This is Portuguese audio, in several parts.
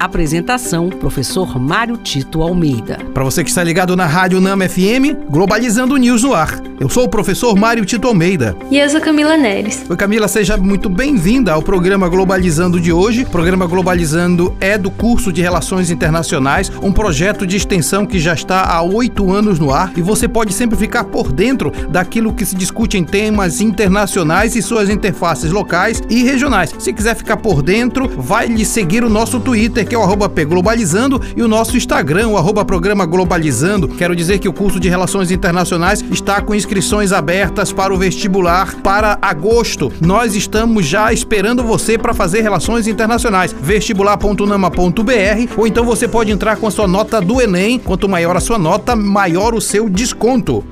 Apresentação: Professor Mário Tito Almeida. Para você que está ligado na Rádio Nama FM, Globalizando News no ar. Eu sou o professor Mário Tito Almeida. E eu sou Camila Neres. Oi, Camila, seja muito bem-vinda ao programa Globalizando de hoje. O programa Globalizando é do curso de Relações Internacionais, um projeto de extensão que já está há oito anos no ar e você pode sempre ficar por dentro daquilo que se discute em temas internacionais e suas interfaces locais e regionais. Se quiser ficar por dentro, vai lhe seguir o nosso Twitter, que é o arroba Globalizando, e o nosso Instagram, o arroba Programa Globalizando. Quero dizer que o curso de Relações Internacionais está com inscrições abertas para o vestibular para agosto. Nós estamos já esperando você para fazer relações internacionais. vestibular.nama.br ou então você pode entrar com a sua nota do Enem. Quanto maior a sua nota, maior o seu desconto.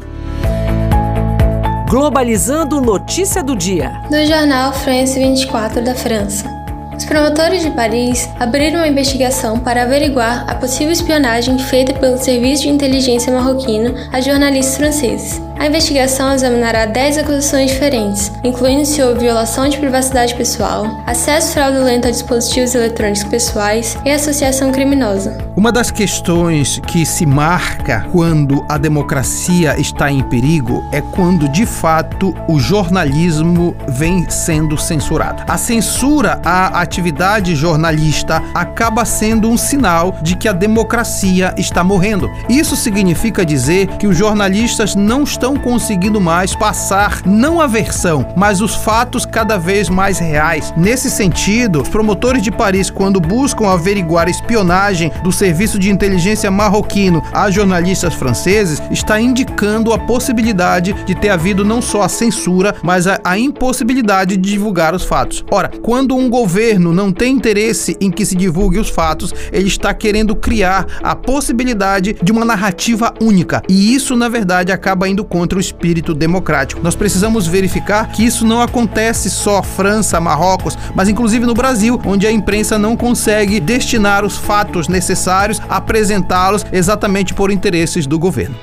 Globalizando notícia do dia. Do jornal France 24 da França. Os promotores de Paris abriram uma investigação para averiguar a possível espionagem feita pelo Serviço de Inteligência Marroquino a jornalistas franceses. A investigação examinará 10 acusações diferentes, incluindo se houve violação de privacidade pessoal, acesso fraudulento a dispositivos eletrônicos pessoais e associação criminosa. Uma das questões que se marca quando a democracia está em perigo é quando, de fato, o jornalismo vem sendo censurado. A censura à atividade jornalista acaba sendo um sinal de que a democracia está morrendo. Isso significa dizer que os jornalistas não estão estão conseguindo mais passar não a versão, mas os fatos cada vez mais reais. Nesse sentido, os promotores de Paris, quando buscam averiguar a espionagem do serviço de inteligência marroquino a jornalistas franceses, está indicando a possibilidade de ter havido não só a censura, mas a, a impossibilidade de divulgar os fatos. Ora, quando um governo não tem interesse em que se divulgue os fatos, ele está querendo criar a possibilidade de uma narrativa única. E isso, na verdade, acaba indo contra o espírito democrático. Nós precisamos verificar que isso não acontece só França, Marrocos, mas inclusive no Brasil, onde a imprensa não consegue destinar os fatos necessários, apresentá-los exatamente por interesses do governo.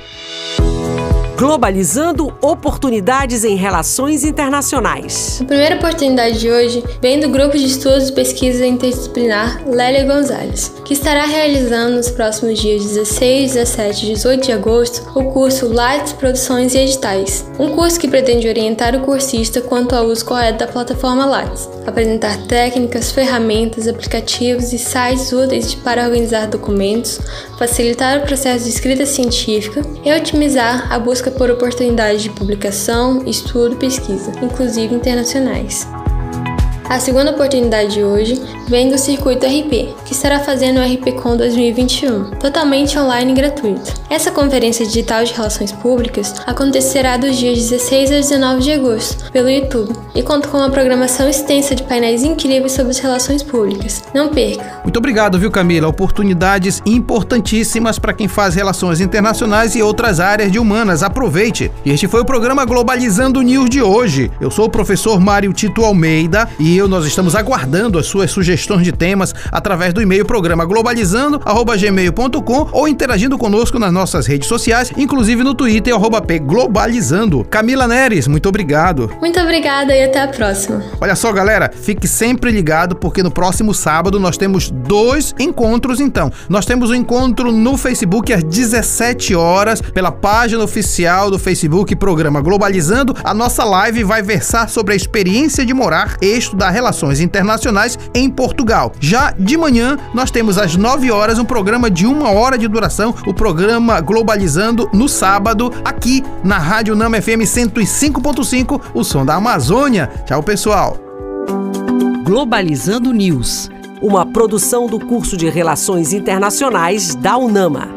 Globalizando oportunidades em relações internacionais. A primeira oportunidade de hoje vem do grupo de estudos e pesquisa interdisciplinar Lélia Gonzalez, que estará realizando nos próximos dias 16, 17 e 18 de agosto o curso Lights, Produções e Editais, um curso que pretende orientar o cursista quanto ao uso correto da plataforma Lights, apresentar técnicas, ferramentas, aplicativos e sites úteis para organizar documentos, facilitar o processo de escrita científica e otimizar a busca por oportunidades de publicação, estudo e pesquisa, inclusive internacionais. A segunda oportunidade de hoje vem do Circuito RP, que estará fazendo o RPCon 2021, totalmente online e gratuito. Essa conferência digital de relações públicas acontecerá dos dias 16 a 19 de agosto, pelo YouTube, e conta com uma programação extensa de painéis incríveis sobre as relações públicas. Não perca! Muito obrigado, viu, Camila? Oportunidades importantíssimas para quem faz relações internacionais e outras áreas de humanas. Aproveite! Este foi o programa Globalizando News de hoje. Eu sou o professor Mário Tito Almeida e eu, nós estamos aguardando as suas sugestões de temas através do e-mail programa globalizando@gmail.com ou interagindo conosco nas nossas redes sociais, inclusive no Twitter arroba P Globalizando. Camila Neres, muito obrigado. Muito obrigada e até a próxima. Olha só, galera, fique sempre ligado porque no próximo sábado nós temos dois encontros então. Nós temos um encontro no Facebook às 17 horas pela página oficial do Facebook Programa Globalizando. A nossa live vai versar sobre a experiência de morar e estudar relações internacionais em Portugal Portugal. Já de manhã, nós temos às 9 horas um programa de uma hora de duração, o programa Globalizando, no sábado, aqui na Rádio Nama FM 105.5, o som da Amazônia. Tchau, pessoal. Globalizando News, uma produção do curso de Relações Internacionais da UNAMA.